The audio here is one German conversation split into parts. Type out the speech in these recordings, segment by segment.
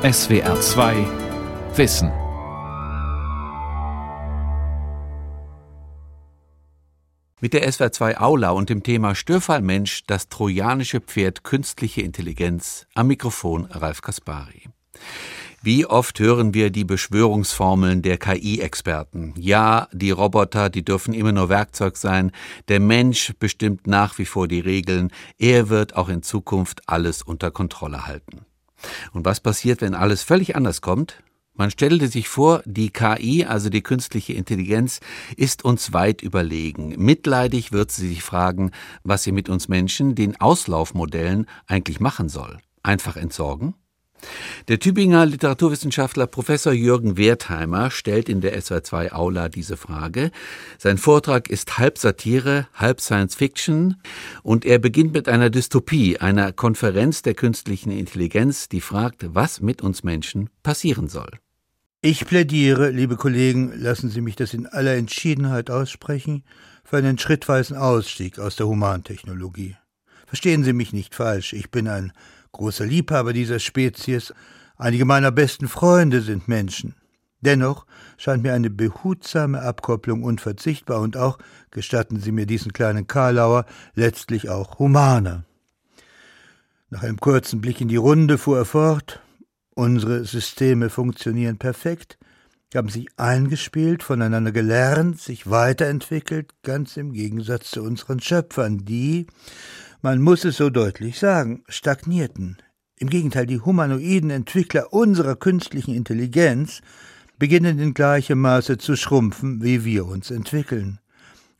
SWR 2 Wissen. Mit der SWR 2 Aula und dem Thema Störfallmensch, das trojanische Pferd künstliche Intelligenz, am Mikrofon Ralf Kaspari. Wie oft hören wir die Beschwörungsformeln der KI-Experten? Ja, die Roboter, die dürfen immer nur Werkzeug sein. Der Mensch bestimmt nach wie vor die Regeln. Er wird auch in Zukunft alles unter Kontrolle halten. Und was passiert, wenn alles völlig anders kommt? Man stellte sich vor, die KI, also die künstliche Intelligenz, ist uns weit überlegen. Mitleidig wird sie sich fragen, was sie mit uns Menschen, den Auslaufmodellen, eigentlich machen soll. Einfach entsorgen? Der Tübinger Literaturwissenschaftler Professor Jürgen Wertheimer stellt in der SW2 Aula diese Frage. Sein Vortrag ist halb Satire, halb Science Fiction und er beginnt mit einer Dystopie, einer Konferenz der künstlichen Intelligenz, die fragt, was mit uns Menschen passieren soll. Ich plädiere, liebe Kollegen, lassen Sie mich das in aller Entschiedenheit aussprechen, für einen schrittweisen Ausstieg aus der Humantechnologie. Verstehen Sie mich nicht falsch, ich bin ein großer Liebhaber dieser Spezies, einige meiner besten Freunde sind Menschen. Dennoch scheint mir eine behutsame Abkopplung unverzichtbar und auch, gestatten Sie mir diesen kleinen Karlauer, letztlich auch humaner. Nach einem kurzen Blick in die Runde fuhr er fort, unsere Systeme funktionieren perfekt, haben sich eingespielt, voneinander gelernt, sich weiterentwickelt, ganz im Gegensatz zu unseren Schöpfern, die, man muss es so deutlich sagen, stagnierten. Im Gegenteil, die humanoiden Entwickler unserer künstlichen Intelligenz beginnen in gleichem Maße zu schrumpfen, wie wir uns entwickeln.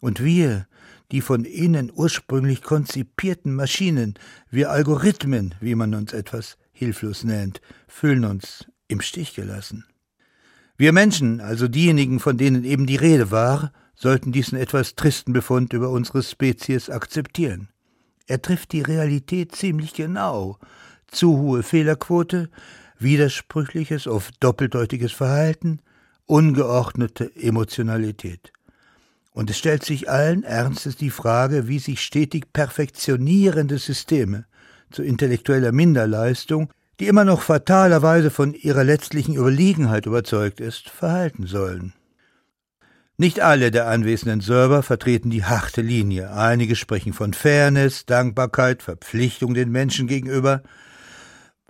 Und wir, die von innen ursprünglich konzipierten Maschinen, wir Algorithmen, wie man uns etwas hilflos nennt, fühlen uns im Stich gelassen. Wir Menschen, also diejenigen, von denen eben die Rede war, sollten diesen etwas tristen Befund über unsere Spezies akzeptieren. Er trifft die Realität ziemlich genau. Zu hohe Fehlerquote, widersprüchliches, oft doppeldeutiges Verhalten, ungeordnete Emotionalität. Und es stellt sich allen Ernstes die Frage, wie sich stetig perfektionierende Systeme zu intellektueller Minderleistung, die immer noch fatalerweise von ihrer letztlichen Überlegenheit überzeugt ist, verhalten sollen. Nicht alle der anwesenden Server vertreten die harte Linie. Einige sprechen von Fairness, Dankbarkeit, Verpflichtung den Menschen gegenüber.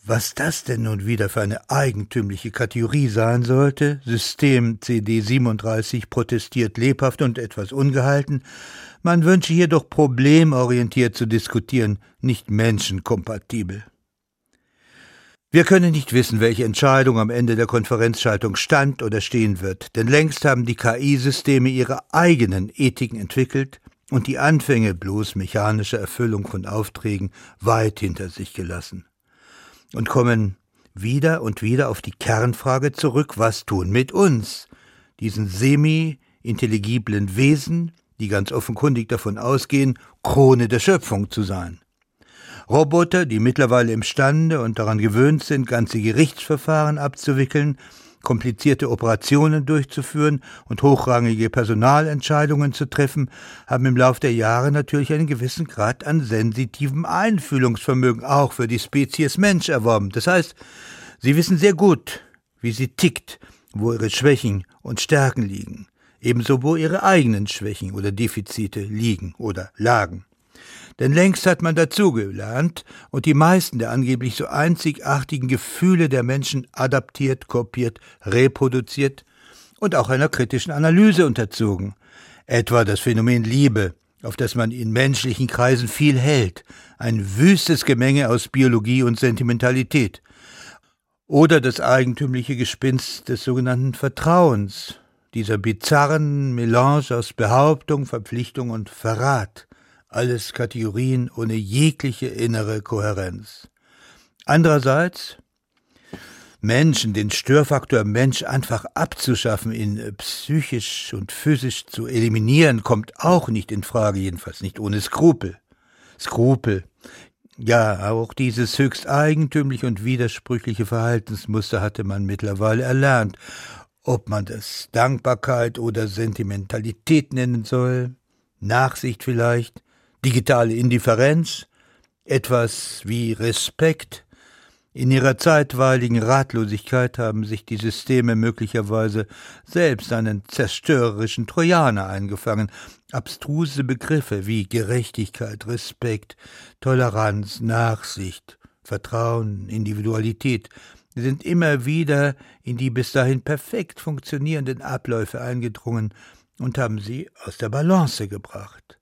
Was das denn nun wieder für eine eigentümliche Kategorie sein sollte, System CD 37 protestiert lebhaft und etwas ungehalten, man wünsche hier doch problemorientiert zu diskutieren, nicht menschenkompatibel. Wir können nicht wissen, welche Entscheidung am Ende der Konferenzschaltung stand oder stehen wird, denn längst haben die KI-Systeme ihre eigenen Ethiken entwickelt und die Anfänge bloß mechanischer Erfüllung von Aufträgen weit hinter sich gelassen. Und kommen wieder und wieder auf die Kernfrage zurück, was tun mit uns, diesen semi-intelligiblen Wesen, die ganz offenkundig davon ausgehen, Krone der Schöpfung zu sein. Roboter, die mittlerweile imstande und daran gewöhnt sind, ganze Gerichtsverfahren abzuwickeln, komplizierte Operationen durchzuführen und hochrangige Personalentscheidungen zu treffen, haben im Lauf der Jahre natürlich einen gewissen Grad an sensitivem Einfühlungsvermögen auch für die Spezies Mensch erworben. Das heißt, sie wissen sehr gut, wie sie tickt, wo ihre Schwächen und Stärken liegen, ebenso wo ihre eigenen Schwächen oder Defizite liegen oder lagen. Denn längst hat man dazugelernt und die meisten der angeblich so einzigartigen Gefühle der Menschen adaptiert, kopiert, reproduziert und auch einer kritischen Analyse unterzogen. Etwa das Phänomen Liebe, auf das man in menschlichen Kreisen viel hält, ein wüstes Gemenge aus Biologie und Sentimentalität. Oder das eigentümliche Gespinst des sogenannten Vertrauens, dieser bizarren Melange aus Behauptung, Verpflichtung und Verrat alles Kategorien ohne jegliche innere Kohärenz. Andererseits Menschen, den Störfaktor Mensch einfach abzuschaffen, ihn äh, psychisch und physisch zu eliminieren, kommt auch nicht in Frage, jedenfalls nicht ohne Skrupel. Skrupel. Ja, auch dieses höchst eigentümliche und widersprüchliche Verhaltensmuster hatte man mittlerweile erlernt. Ob man das Dankbarkeit oder Sentimentalität nennen soll, Nachsicht vielleicht, digitale Indifferenz, etwas wie Respekt, In ihrer zeitweiligen Ratlosigkeit haben sich die Systeme möglicherweise selbst einen zerstörerischen Trojaner eingefangen. Abstruse Begriffe wie Gerechtigkeit, Respekt, Toleranz, Nachsicht, Vertrauen, Individualität sind immer wieder in die bis dahin perfekt funktionierenden Abläufe eingedrungen und haben sie aus der Balance gebracht.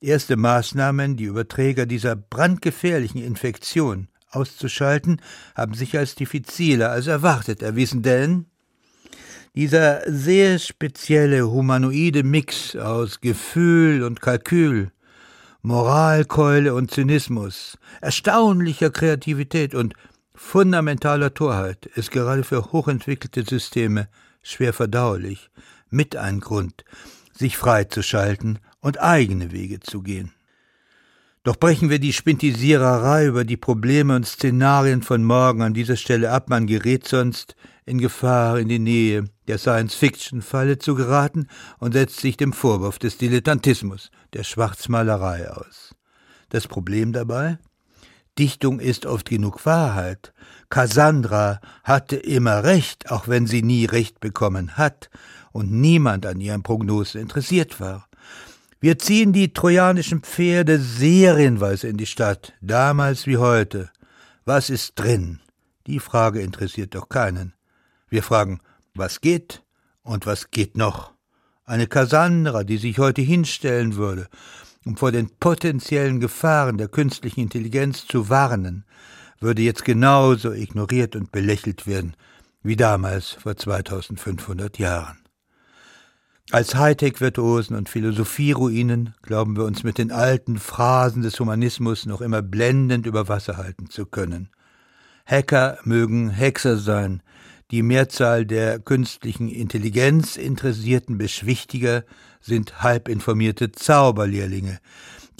Erste Maßnahmen, die Überträger dieser brandgefährlichen Infektion auszuschalten, haben sich als diffiziler als erwartet erwiesen, denn dieser sehr spezielle humanoide Mix aus Gefühl und Kalkül, Moralkeule und Zynismus, erstaunlicher Kreativität und fundamentaler Torheit ist gerade für hochentwickelte Systeme schwer verdaulich, mit ein Grund, sich freizuschalten und eigene Wege zu gehen. Doch brechen wir die Spintisiererei über die Probleme und Szenarien von morgen an dieser Stelle ab, man gerät sonst in Gefahr, in die Nähe der Science-Fiction-Falle zu geraten und setzt sich dem Vorwurf des Dilettantismus, der Schwarzmalerei aus. Das Problem dabei? Dichtung ist oft genug Wahrheit. Cassandra hatte immer recht, auch wenn sie nie recht bekommen hat und niemand an ihren Prognosen interessiert war. Wir ziehen die trojanischen Pferde serienweise in die Stadt, damals wie heute. Was ist drin? Die Frage interessiert doch keinen. Wir fragen, was geht und was geht noch? Eine Cassandra, die sich heute hinstellen würde, um vor den potenziellen Gefahren der künstlichen Intelligenz zu warnen, würde jetzt genauso ignoriert und belächelt werden wie damals vor 2500 Jahren. Als Hightech-Virtuosen und Philosophieruinen glauben wir uns mit den alten Phrasen des Humanismus noch immer blendend über Wasser halten zu können. Hacker mögen Hexer sein, die Mehrzahl der künstlichen Intelligenz interessierten Beschwichtiger sind halbinformierte Zauberlehrlinge,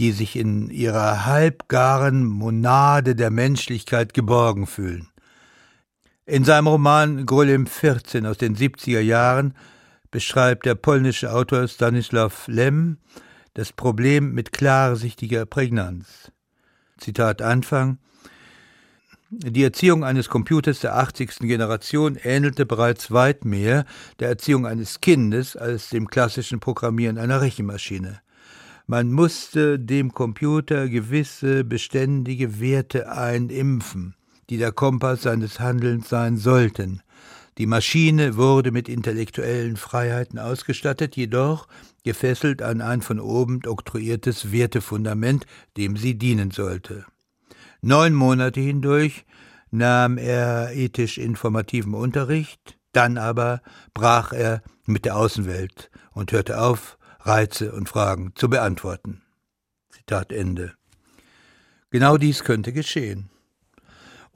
die sich in ihrer halbgaren Monade der Menschlichkeit geborgen fühlen. In seinem Roman Golem 14 aus den 70er Jahren beschreibt der polnische Autor Stanislaw Lem das Problem mit klarsichtiger Prägnanz. Zitat Anfang die Erziehung eines Computers der 80. Generation ähnelte bereits weit mehr der Erziehung eines Kindes als dem klassischen Programmieren einer Rechenmaschine. Man musste dem Computer gewisse beständige Werte einimpfen, die der Kompass seines Handelns sein sollten. Die Maschine wurde mit intellektuellen Freiheiten ausgestattet, jedoch gefesselt an ein von oben oktroyiertes Wertefundament, dem sie dienen sollte. Neun Monate hindurch nahm er ethisch informativen Unterricht, dann aber brach er mit der Außenwelt und hörte auf, Reize und Fragen zu beantworten. Zitat Ende. Genau dies könnte geschehen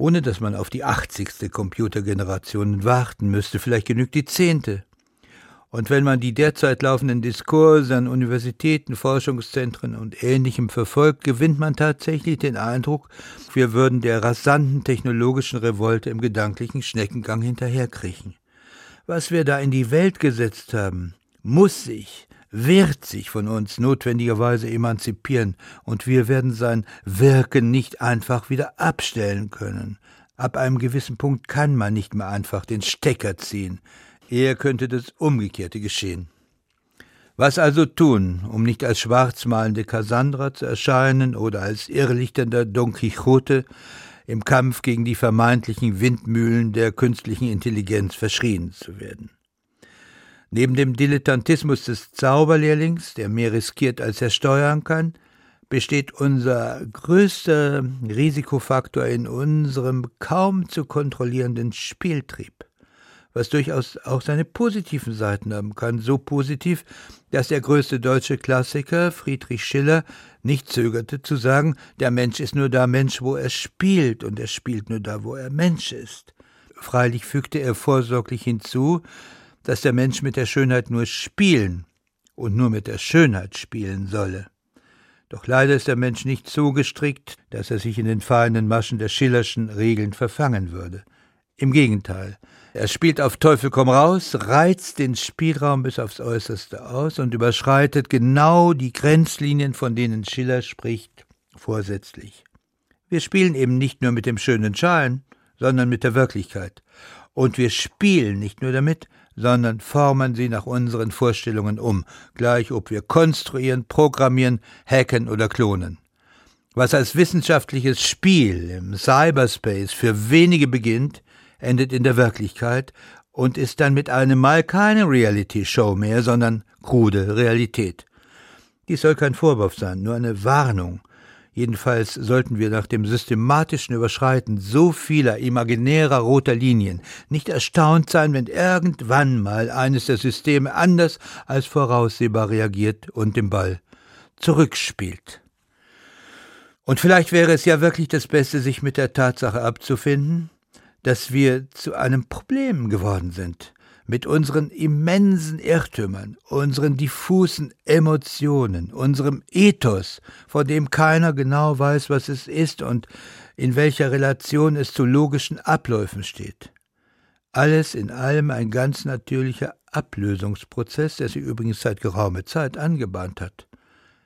ohne dass man auf die 80. Computergeneration warten müsste, vielleicht genügt die zehnte. Und wenn man die derzeit laufenden Diskurse an Universitäten, Forschungszentren und Ähnlichem verfolgt, gewinnt man tatsächlich den Eindruck, wir würden der rasanten technologischen Revolte im gedanklichen Schneckengang hinterherkriechen. Was wir da in die Welt gesetzt haben, muss sich, wird sich von uns notwendigerweise emanzipieren, und wir werden sein Wirken nicht einfach wieder abstellen können. Ab einem gewissen Punkt kann man nicht mehr einfach den Stecker ziehen. Eher könnte das Umgekehrte geschehen. Was also tun, um nicht als schwarzmalende Cassandra zu erscheinen oder als irrlichternder Don Quixote im Kampf gegen die vermeintlichen Windmühlen der künstlichen Intelligenz verschrien zu werden? Neben dem Dilettantismus des Zauberlehrlings, der mehr riskiert, als er steuern kann, besteht unser größter Risikofaktor in unserem kaum zu kontrollierenden Spieltrieb, was durchaus auch seine positiven Seiten haben kann, so positiv, dass der größte deutsche Klassiker Friedrich Schiller nicht zögerte zu sagen, der Mensch ist nur da Mensch, wo er spielt, und er spielt nur da, wo er Mensch ist. Freilich fügte er vorsorglich hinzu, dass der Mensch mit der Schönheit nur spielen und nur mit der Schönheit spielen solle. Doch leider ist der Mensch nicht so gestrickt, dass er sich in den feinen Maschen der Schillerschen Regeln verfangen würde. Im Gegenteil, er spielt auf Teufel komm raus, reizt den Spielraum bis aufs Äußerste aus und überschreitet genau die Grenzlinien, von denen Schiller spricht, vorsätzlich. Wir spielen eben nicht nur mit dem schönen Schein, sondern mit der Wirklichkeit. Und wir spielen nicht nur damit, sondern formen sie nach unseren Vorstellungen um, gleich ob wir konstruieren, programmieren, hacken oder klonen. Was als wissenschaftliches Spiel im Cyberspace für wenige beginnt, endet in der Wirklichkeit und ist dann mit einem Mal keine Reality-Show mehr, sondern krude Realität. Dies soll kein Vorwurf sein, nur eine Warnung. Jedenfalls sollten wir nach dem systematischen Überschreiten so vieler imaginärer roter Linien nicht erstaunt sein, wenn irgendwann mal eines der Systeme anders als voraussehbar reagiert und den Ball zurückspielt. Und vielleicht wäre es ja wirklich das Beste, sich mit der Tatsache abzufinden, dass wir zu einem Problem geworden sind, mit unseren immensen Irrtümern, unseren diffusen Emotionen, unserem Ethos, von dem keiner genau weiß, was es ist und in welcher Relation es zu logischen Abläufen steht. Alles in allem ein ganz natürlicher Ablösungsprozess, der sich übrigens seit geraumer Zeit angebahnt hat.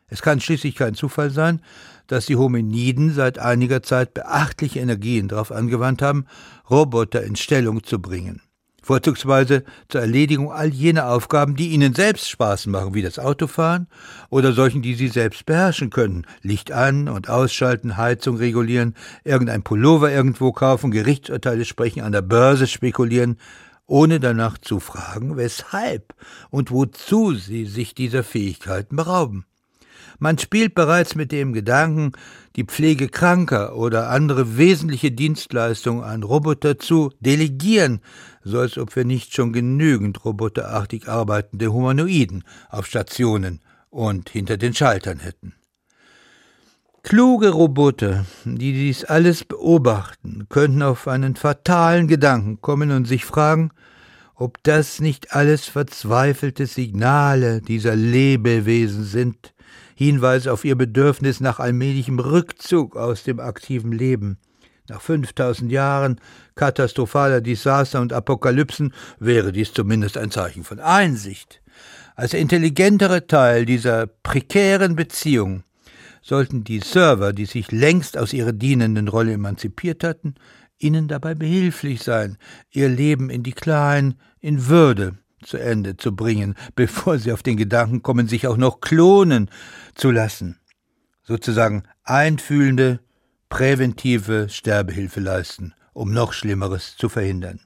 Es kann schließlich kein Zufall sein, dass die Hominiden seit einiger Zeit beachtliche Energien darauf angewandt haben, Roboter in Stellung zu bringen. Vorzugsweise zur Erledigung all jener Aufgaben, die ihnen selbst Spaß machen, wie das Autofahren oder solchen, die sie selbst beherrschen können. Licht an und ausschalten, Heizung regulieren, irgendein Pullover irgendwo kaufen, Gerichtsurteile sprechen, an der Börse spekulieren, ohne danach zu fragen, weshalb und wozu sie sich dieser Fähigkeiten berauben. Man spielt bereits mit dem Gedanken, die Pflege kranker oder andere wesentliche Dienstleistungen an Roboter zu delegieren, so als ob wir nicht schon genügend roboterartig arbeitende Humanoiden auf Stationen und hinter den Schaltern hätten. Kluge Roboter, die dies alles beobachten, könnten auf einen fatalen Gedanken kommen und sich fragen, ob das nicht alles verzweifelte Signale dieser Lebewesen sind, Hinweise auf ihr Bedürfnis nach allmählichem Rückzug aus dem aktiven Leben. Nach 5000 Jahren katastrophaler Desaster und Apokalypsen wäre dies zumindest ein Zeichen von Einsicht. Als intelligentere Teil dieser prekären Beziehung sollten die Server, die sich längst aus ihrer dienenden Rolle emanzipiert hatten, ihnen dabei behilflich sein, ihr Leben in die Kleinen in Würde zu Ende zu bringen, bevor sie auf den Gedanken kommen, sich auch noch klonen zu lassen. Sozusagen einfühlende, präventive Sterbehilfe leisten, um noch Schlimmeres zu verhindern.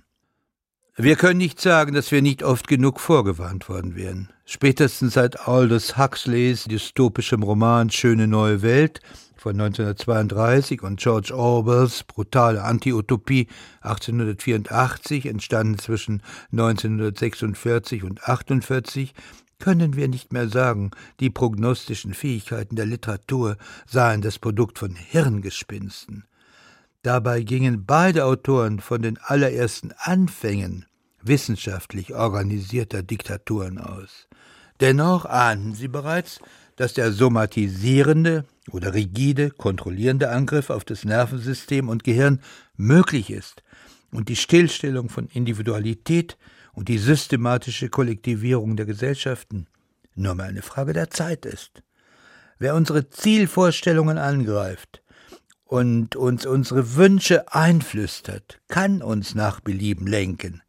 Wir können nicht sagen, dass wir nicht oft genug vorgewarnt worden wären. Spätestens seit Aldous Huxleys dystopischem Roman Schöne neue Welt von 1932 und George Orwells brutale Anti-Utopie 1884, entstanden zwischen 1946 und 1948, können wir nicht mehr sagen, die prognostischen Fähigkeiten der Literatur seien das Produkt von Hirngespinsten. Dabei gingen beide Autoren von den allerersten Anfängen wissenschaftlich organisierter Diktaturen aus. Dennoch ahnten sie bereits, dass der somatisierende oder rigide, kontrollierende Angriff auf das Nervensystem und Gehirn möglich ist und die Stillstellung von Individualität und die systematische Kollektivierung der Gesellschaften nur mal eine Frage der Zeit ist. Wer unsere Zielvorstellungen angreift und uns unsere Wünsche einflüstert, kann uns nach Belieben lenken.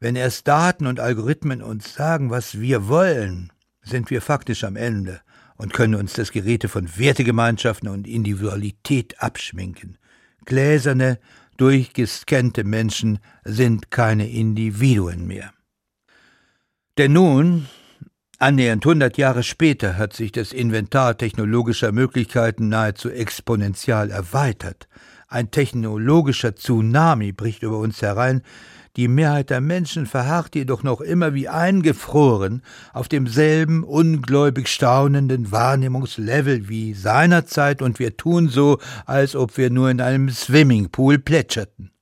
Wenn erst Daten und Algorithmen uns sagen, was wir wollen, sind wir faktisch am Ende und können uns das Geräte von Wertegemeinschaften und Individualität abschminken. Gläserne, durchgescannte Menschen sind keine Individuen mehr. Denn nun, annähernd hundert Jahre später, hat sich das Inventar technologischer Möglichkeiten nahezu exponentiell erweitert. Ein technologischer Tsunami bricht über uns herein, die Mehrheit der Menschen verharrt jedoch noch immer wie eingefroren auf demselben ungläubig staunenden Wahrnehmungslevel wie seinerzeit und wir tun so, als ob wir nur in einem Swimmingpool plätscherten.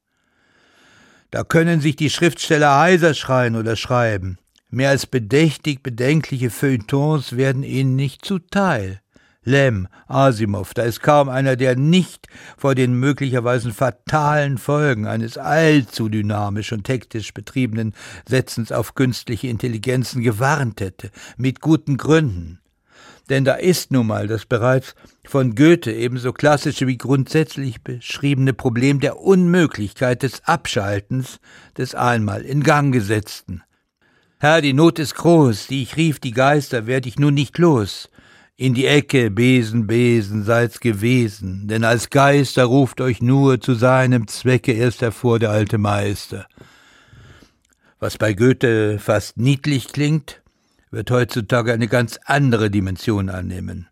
Da können sich die Schriftsteller heiser schreien oder schreiben. Mehr als bedächtig bedenkliche Feuilletons werden ihnen nicht zuteil. Lem, Asimov, da ist kaum einer, der nicht vor den möglicherweise fatalen Folgen eines allzu dynamisch und hektisch betriebenen Setzens auf künstliche Intelligenzen gewarnt hätte, mit guten Gründen. Denn da ist nun mal das bereits von Goethe ebenso klassische wie grundsätzlich beschriebene Problem der Unmöglichkeit des Abschaltens des einmal in Gang gesetzten. Herr, die Not ist groß, die ich rief, die Geister werd ich nun nicht los. In die Ecke, Besen, Besen, seid's gewesen, denn als Geister ruft euch nur zu seinem Zwecke erst hervor der alte Meister. Was bei Goethe fast niedlich klingt, wird heutzutage eine ganz andere Dimension annehmen.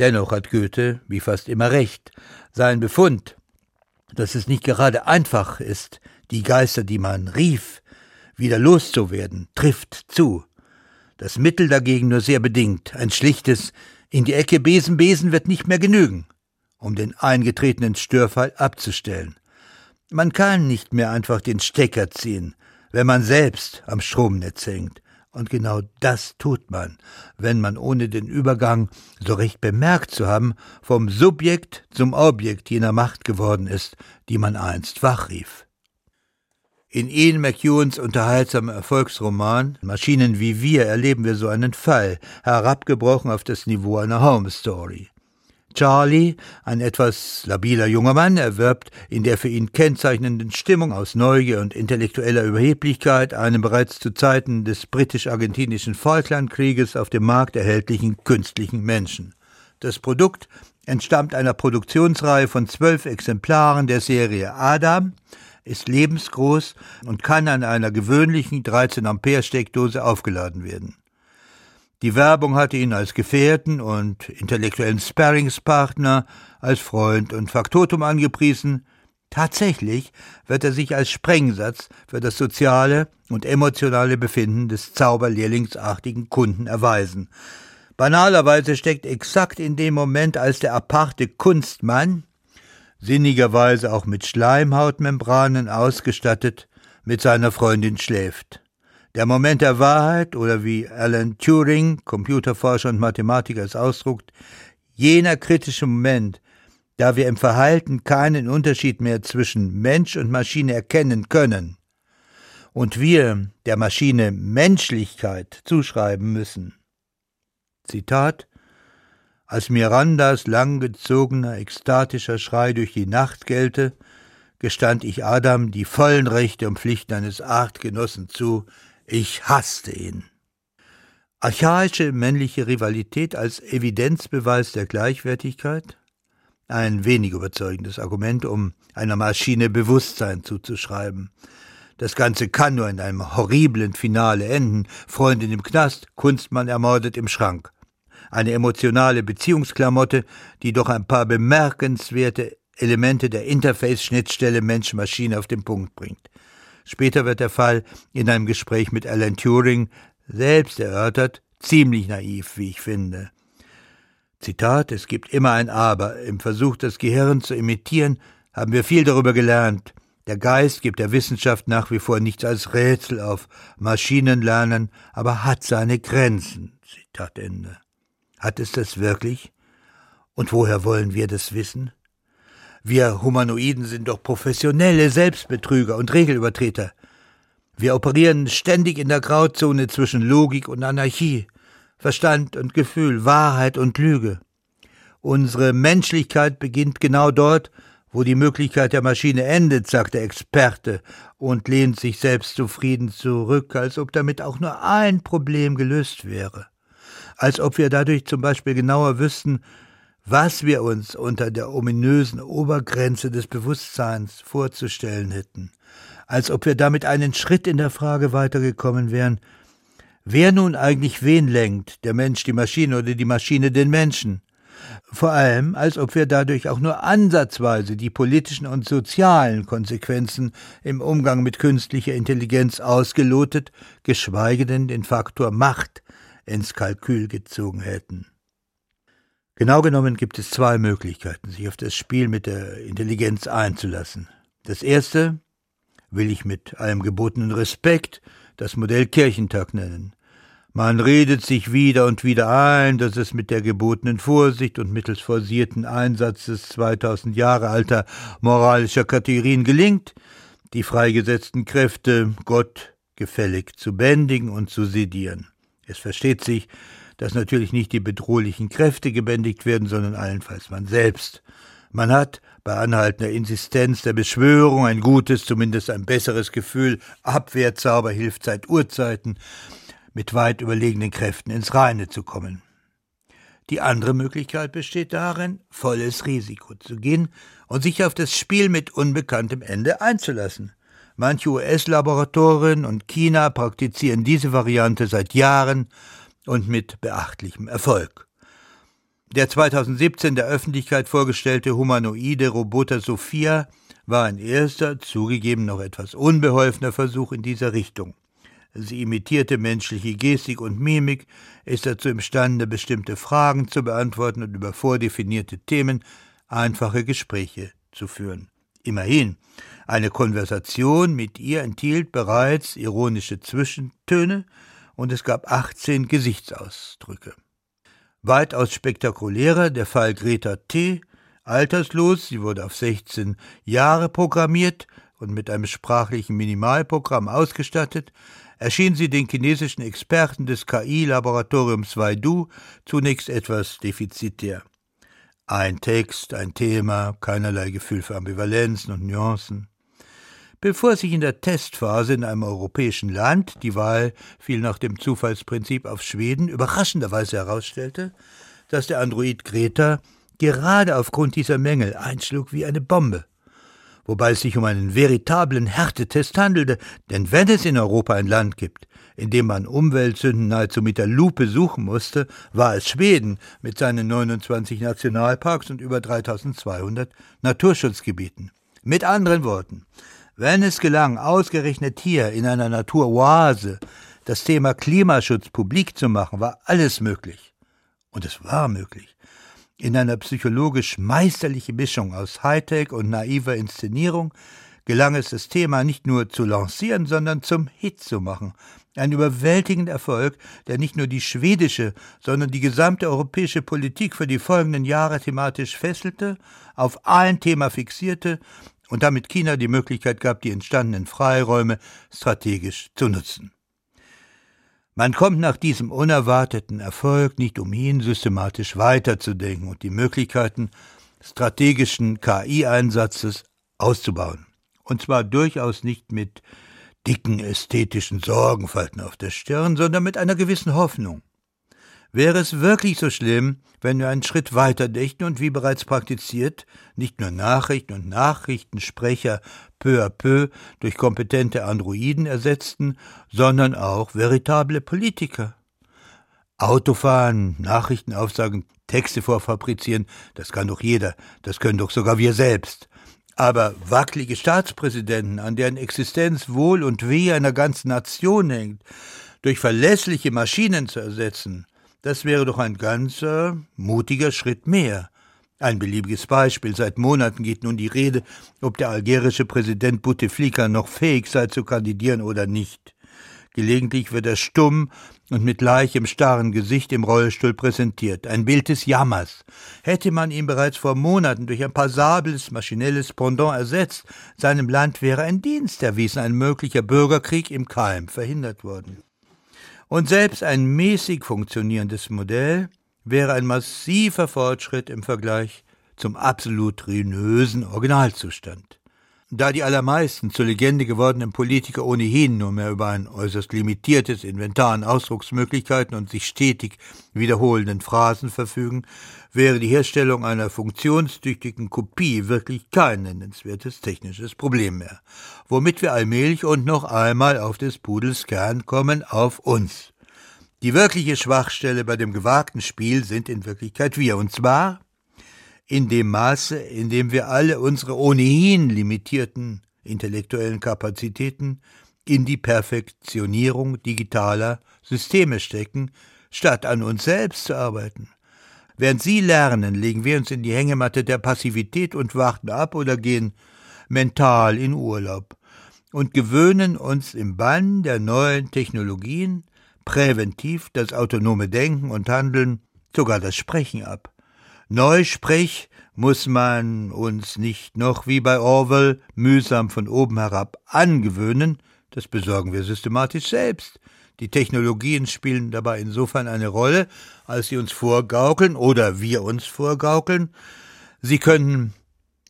Dennoch hat Goethe, wie fast immer recht, sein Befund, dass es nicht gerade einfach ist, die Geister, die man rief, wieder loszuwerden, trifft zu. Das Mittel dagegen nur sehr bedingt, ein schlichtes in die Ecke Besen, Besen wird nicht mehr genügen, um den eingetretenen Störfall abzustellen. Man kann nicht mehr einfach den Stecker ziehen, wenn man selbst am Stromnetz hängt. Und genau das tut man, wenn man ohne den Übergang so recht bemerkt zu haben, vom Subjekt zum Objekt jener Macht geworden ist, die man einst wachrief. In Ian McEwans unterhaltsamem Erfolgsroman Maschinen wie wir erleben wir so einen Fall, herabgebrochen auf das Niveau einer Home Story. Charlie, ein etwas labiler junger Mann, erwirbt in der für ihn kennzeichnenden Stimmung aus Neugier und intellektueller Überheblichkeit einen bereits zu Zeiten des britisch-argentinischen Falklandkrieges auf dem Markt erhältlichen künstlichen Menschen. Das Produkt entstammt einer Produktionsreihe von zwölf Exemplaren der Serie Adam, ist lebensgroß und kann an einer gewöhnlichen 13 Ampere Steckdose aufgeladen werden. Die Werbung hatte ihn als Gefährten und intellektuellen Sparringspartner, als Freund und Faktotum angepriesen. Tatsächlich wird er sich als Sprengsatz für das soziale und emotionale Befinden des zauberlehrlingsartigen Kunden erweisen. Banalerweise steckt exakt in dem Moment, als der aparte Kunstmann, sinnigerweise auch mit Schleimhautmembranen ausgestattet, mit seiner Freundin schläft. Der Moment der Wahrheit, oder wie Alan Turing, Computerforscher und Mathematiker es ausdruckt, jener kritische Moment, da wir im Verhalten keinen Unterschied mehr zwischen Mensch und Maschine erkennen können und wir der Maschine Menschlichkeit zuschreiben müssen. Zitat als Mirandas langgezogener, ekstatischer Schrei durch die Nacht gellte, gestand ich Adam die vollen Rechte und Pflichten eines Artgenossen zu, ich hasste ihn. Archaische männliche Rivalität als Evidenzbeweis der Gleichwertigkeit? Ein wenig überzeugendes Argument, um einer Maschine Bewusstsein zuzuschreiben. Das Ganze kann nur in einem horriblen Finale enden. Freundin im Knast, Kunstmann ermordet im Schrank eine emotionale Beziehungsklamotte, die doch ein paar bemerkenswerte Elemente der Interface-Schnittstelle Mensch-Maschine auf den Punkt bringt. Später wird der Fall in einem Gespräch mit Alan Turing selbst erörtert, ziemlich naiv, wie ich finde. Zitat, es gibt immer ein Aber. Im Versuch, das Gehirn zu imitieren, haben wir viel darüber gelernt. Der Geist gibt der Wissenschaft nach wie vor nichts als Rätsel auf. Maschinen lernen, aber hat seine Grenzen. Zitat Ende. Hat es das wirklich? Und woher wollen wir das wissen? Wir Humanoiden sind doch professionelle Selbstbetrüger und Regelübertreter. Wir operieren ständig in der Grauzone zwischen Logik und Anarchie, Verstand und Gefühl, Wahrheit und Lüge. Unsere Menschlichkeit beginnt genau dort, wo die Möglichkeit der Maschine endet, sagt der Experte und lehnt sich selbst zufrieden zurück, als ob damit auch nur ein Problem gelöst wäre als ob wir dadurch zum Beispiel genauer wüssten, was wir uns unter der ominösen Obergrenze des Bewusstseins vorzustellen hätten, als ob wir damit einen Schritt in der Frage weitergekommen wären, wer nun eigentlich wen lenkt, der Mensch die Maschine oder die Maschine den Menschen, vor allem als ob wir dadurch auch nur ansatzweise die politischen und sozialen Konsequenzen im Umgang mit künstlicher Intelligenz ausgelotet, geschweige denn den Faktor Macht ins Kalkül gezogen hätten. Genau genommen gibt es zwei Möglichkeiten, sich auf das Spiel mit der Intelligenz einzulassen. Das erste will ich mit allem gebotenen Respekt das Modell Kirchentag nennen. Man redet sich wieder und wieder ein, dass es mit der gebotenen Vorsicht und mittels forcierten Einsatzes 2000 Jahre alter moralischer Kategorien gelingt, die freigesetzten Kräfte Gott gefällig zu bändigen und zu sedieren. Es versteht sich, dass natürlich nicht die bedrohlichen Kräfte gebändigt werden, sondern allenfalls man selbst. Man hat bei anhaltender Insistenz der Beschwörung ein gutes, zumindest ein besseres Gefühl, Abwehrzauber hilft seit Urzeiten, mit weit überlegenen Kräften ins Reine zu kommen. Die andere Möglichkeit besteht darin, volles Risiko zu gehen und sich auf das Spiel mit unbekanntem Ende einzulassen. Manche US-Laboratorien und China praktizieren diese Variante seit Jahren und mit beachtlichem Erfolg. Der 2017 der Öffentlichkeit vorgestellte humanoide Roboter Sophia war ein erster, zugegeben noch etwas unbeholfener Versuch in dieser Richtung. Sie imitierte menschliche Gestik und Mimik, ist dazu imstande, bestimmte Fragen zu beantworten und über vordefinierte Themen einfache Gespräche zu führen. Immerhin, eine Konversation mit ihr enthielt bereits ironische Zwischentöne und es gab 18 Gesichtsausdrücke. Weitaus spektakulärer der Fall Greta T., alterslos, sie wurde auf 16 Jahre programmiert und mit einem sprachlichen Minimalprogramm ausgestattet, erschien sie den chinesischen Experten des KI-Laboratoriums Waidu zunächst etwas defizitär. Ein Text, ein Thema, keinerlei Gefühl für Ambivalenzen und Nuancen. Bevor sich in der Testphase in einem europäischen Land, die Wahl fiel nach dem Zufallsprinzip auf Schweden, überraschenderweise herausstellte, dass der Android Greta gerade aufgrund dieser Mängel einschlug wie eine Bombe. Wobei es sich um einen veritablen Härtetest handelte, denn wenn es in Europa ein Land gibt, in dem man Umweltsünden nahezu mit der Lupe suchen musste, war es Schweden mit seinen 29 Nationalparks und über 3200 Naturschutzgebieten. Mit anderen Worten, wenn es gelang, ausgerechnet hier in einer Naturoase das Thema Klimaschutz publik zu machen, war alles möglich. Und es war möglich. In einer psychologisch meisterlichen Mischung aus Hightech und naiver Inszenierung gelang es, das Thema nicht nur zu lancieren, sondern zum Hit zu machen. Ein überwältigender Erfolg, der nicht nur die schwedische, sondern die gesamte europäische Politik für die folgenden Jahre thematisch fesselte, auf ein Thema fixierte und damit China die Möglichkeit gab, die entstandenen Freiräume strategisch zu nutzen. Man kommt nach diesem unerwarteten Erfolg nicht umhin, systematisch weiterzudenken und die Möglichkeiten strategischen KI-Einsatzes auszubauen. Und zwar durchaus nicht mit dicken ästhetischen Sorgenfalten auf der Stirn, sondern mit einer gewissen Hoffnung. Wäre es wirklich so schlimm, wenn wir einen Schritt weiter dächten und wie bereits praktiziert, nicht nur Nachrichten und Nachrichtensprecher peu à peu durch kompetente Androiden ersetzten, sondern auch veritable Politiker? Autofahren, Nachrichten aufsagen, Texte vorfabrizieren, das kann doch jeder, das können doch sogar wir selbst. Aber wackelige Staatspräsidenten, an deren Existenz Wohl und Wehe einer ganzen Nation hängt, durch verlässliche Maschinen zu ersetzen, das wäre doch ein ganzer, mutiger Schritt mehr. Ein beliebiges Beispiel. Seit Monaten geht nun die Rede, ob der algerische Präsident Bouteflika noch fähig sei zu kandidieren oder nicht. Gelegentlich wird er stumm und mit leichem, starren Gesicht im Rollstuhl präsentiert. Ein Bild des Jammers. Hätte man ihn bereits vor Monaten durch ein passables, maschinelles Pendant ersetzt, seinem Land wäre ein Dienst erwiesen, ein möglicher Bürgerkrieg im Keim verhindert worden. Und selbst ein mäßig funktionierendes Modell wäre ein massiver Fortschritt im Vergleich zum absolut ruinösen Originalzustand. Da die allermeisten zur Legende gewordenen Politiker ohnehin nur mehr über ein äußerst limitiertes Inventar an Ausdrucksmöglichkeiten und sich stetig wiederholenden Phrasen verfügen, wäre die Herstellung einer funktionstüchtigen Kopie wirklich kein nennenswertes technisches Problem mehr. Womit wir allmählich und noch einmal auf des Pudels Kern kommen, auf uns. Die wirkliche Schwachstelle bei dem gewagten Spiel sind in Wirklichkeit wir, und zwar in dem Maße, in dem wir alle unsere ohnehin limitierten intellektuellen Kapazitäten in die Perfektionierung digitaler Systeme stecken, statt an uns selbst zu arbeiten. Während Sie lernen, legen wir uns in die Hängematte der Passivität und warten ab oder gehen mental in Urlaub und gewöhnen uns im Bann der neuen Technologien präventiv das autonome Denken und Handeln, sogar das Sprechen ab. Neusprech muss man uns nicht noch wie bei Orwell mühsam von oben herab angewöhnen, das besorgen wir systematisch selbst. Die Technologien spielen dabei insofern eine Rolle, als sie uns vorgaukeln oder wir uns vorgaukeln. Sie können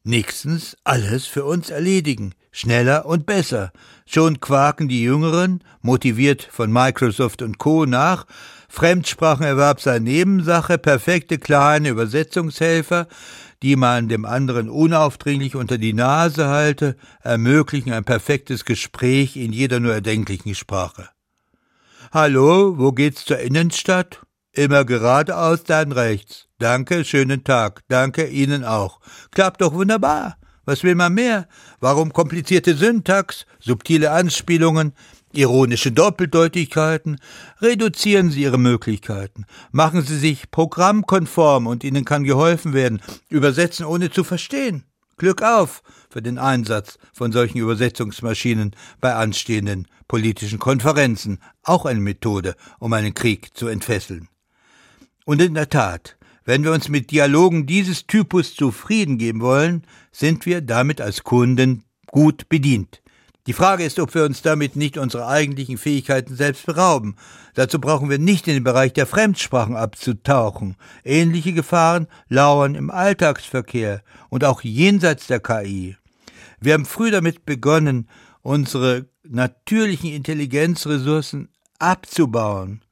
nächstens alles für uns erledigen, schneller und besser. Schon quaken die Jüngeren, motiviert von Microsoft und Co. nach, Fremdsprachenerwerb sei Nebensache, perfekte kleine Übersetzungshelfer, die man dem anderen unaufdringlich unter die Nase halte, ermöglichen ein perfektes Gespräch in jeder nur erdenklichen Sprache. Hallo, wo geht's zur Innenstadt? Immer geradeaus, dann rechts. Danke, schönen Tag. Danke Ihnen auch. Klappt doch wunderbar. Was will man mehr? Warum komplizierte Syntax, subtile Anspielungen, ironische Doppeldeutigkeiten? Reduzieren Sie Ihre Möglichkeiten. Machen Sie sich programmkonform und Ihnen kann geholfen werden. Übersetzen ohne zu verstehen. Glück auf für den Einsatz von solchen Übersetzungsmaschinen bei anstehenden politischen Konferenzen. Auch eine Methode, um einen Krieg zu entfesseln. Und in der Tat, wenn wir uns mit Dialogen dieses Typus zufrieden geben wollen, sind wir damit als Kunden gut bedient. Die Frage ist, ob wir uns damit nicht unsere eigentlichen Fähigkeiten selbst berauben. Dazu brauchen wir nicht in den Bereich der Fremdsprachen abzutauchen. Ähnliche Gefahren lauern im Alltagsverkehr und auch jenseits der KI. Wir haben früh damit begonnen, unsere natürlichen Intelligenzressourcen abzubauen.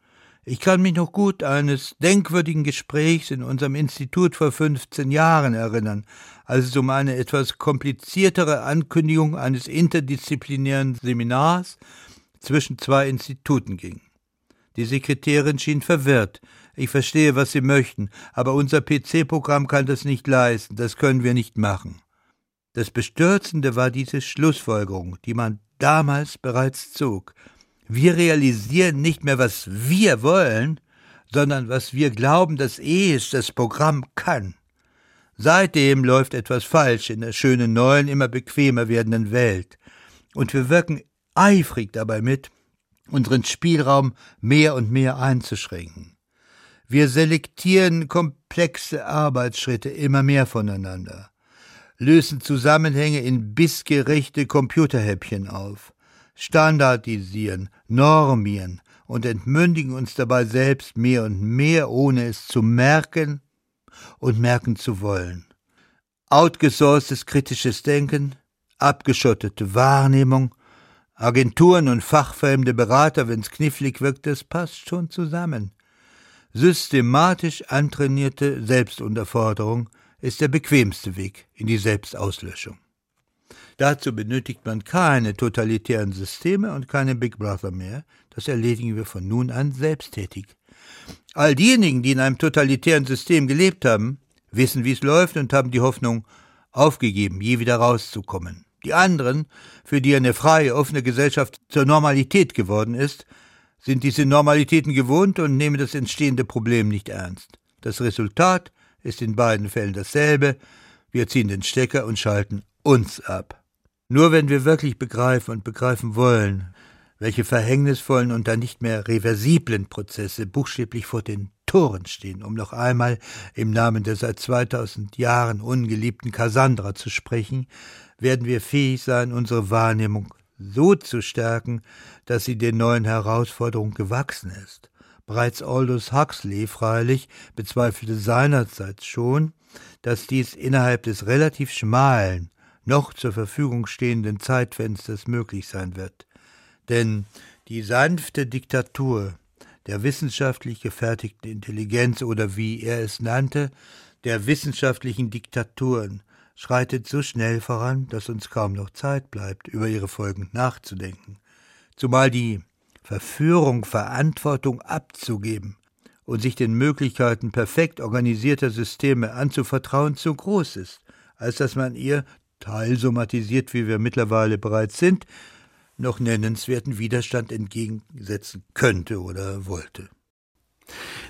Ich kann mich noch gut eines denkwürdigen Gesprächs in unserem Institut vor 15 Jahren erinnern, als es um eine etwas kompliziertere Ankündigung eines interdisziplinären Seminars zwischen zwei Instituten ging. Die Sekretärin schien verwirrt. Ich verstehe, was Sie möchten, aber unser PC-Programm kann das nicht leisten, das können wir nicht machen. Das Bestürzende war diese Schlussfolgerung, die man damals bereits zog. Wir realisieren nicht mehr, was wir wollen, sondern was wir glauben, dass es das Programm kann. Seitdem läuft etwas falsch in der schönen neuen, immer bequemer werdenden Welt. Und wir wirken eifrig dabei mit, unseren Spielraum mehr und mehr einzuschränken. Wir selektieren komplexe Arbeitsschritte immer mehr voneinander, lösen Zusammenhänge in bissgerechte Computerhäppchen auf standardisieren, normieren und entmündigen uns dabei selbst mehr und mehr, ohne es zu merken und merken zu wollen. Outgesourcetes kritisches Denken, abgeschottete Wahrnehmung, Agenturen und fachfremde Berater, wenn's knifflig wirkt, das passt schon zusammen. Systematisch antrainierte Selbstunterforderung ist der bequemste Weg in die Selbstauslöschung. Dazu benötigt man keine totalitären Systeme und keine Big Brother mehr. Das erledigen wir von nun an selbsttätig. All diejenigen, die in einem totalitären System gelebt haben, wissen, wie es läuft und haben die Hoffnung aufgegeben, je wieder rauszukommen. Die anderen, für die eine freie, offene Gesellschaft zur Normalität geworden ist, sind diese Normalitäten gewohnt und nehmen das entstehende Problem nicht ernst. Das Resultat ist in beiden Fällen dasselbe. Wir ziehen den Stecker und schalten uns ab. Nur wenn wir wirklich begreifen und begreifen wollen, welche verhängnisvollen und dann nicht mehr reversiblen Prozesse buchstäblich vor den Toren stehen, um noch einmal im Namen der seit 2000 Jahren ungeliebten Cassandra zu sprechen, werden wir fähig sein, unsere Wahrnehmung so zu stärken, dass sie den neuen Herausforderungen gewachsen ist. Bereits Aldous Huxley freilich bezweifelte seinerseits schon, dass dies innerhalb des relativ schmalen noch zur Verfügung stehenden Zeitfensters möglich sein wird. Denn die sanfte Diktatur der wissenschaftlich gefertigten Intelligenz oder wie er es nannte, der wissenschaftlichen Diktaturen schreitet so schnell voran, dass uns kaum noch Zeit bleibt, über ihre Folgen nachzudenken. Zumal die Verführung, Verantwortung abzugeben und sich den Möglichkeiten perfekt organisierter Systeme anzuvertrauen zu groß ist, als dass man ihr teilsomatisiert, wie wir mittlerweile bereits sind, noch nennenswerten Widerstand entgegensetzen könnte oder wollte.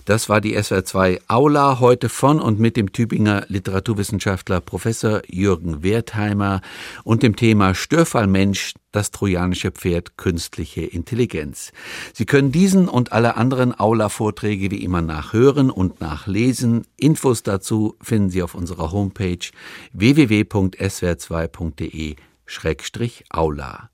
Das war die SWR2 Aula heute von und mit dem Tübinger Literaturwissenschaftler Professor Jürgen Wertheimer und dem Thema Störfallmensch, das trojanische Pferd, künstliche Intelligenz. Sie können diesen und alle anderen Aula-Vorträge wie immer nachhören und nachlesen. Infos dazu finden Sie auf unserer Homepage www.swr2.de-aula.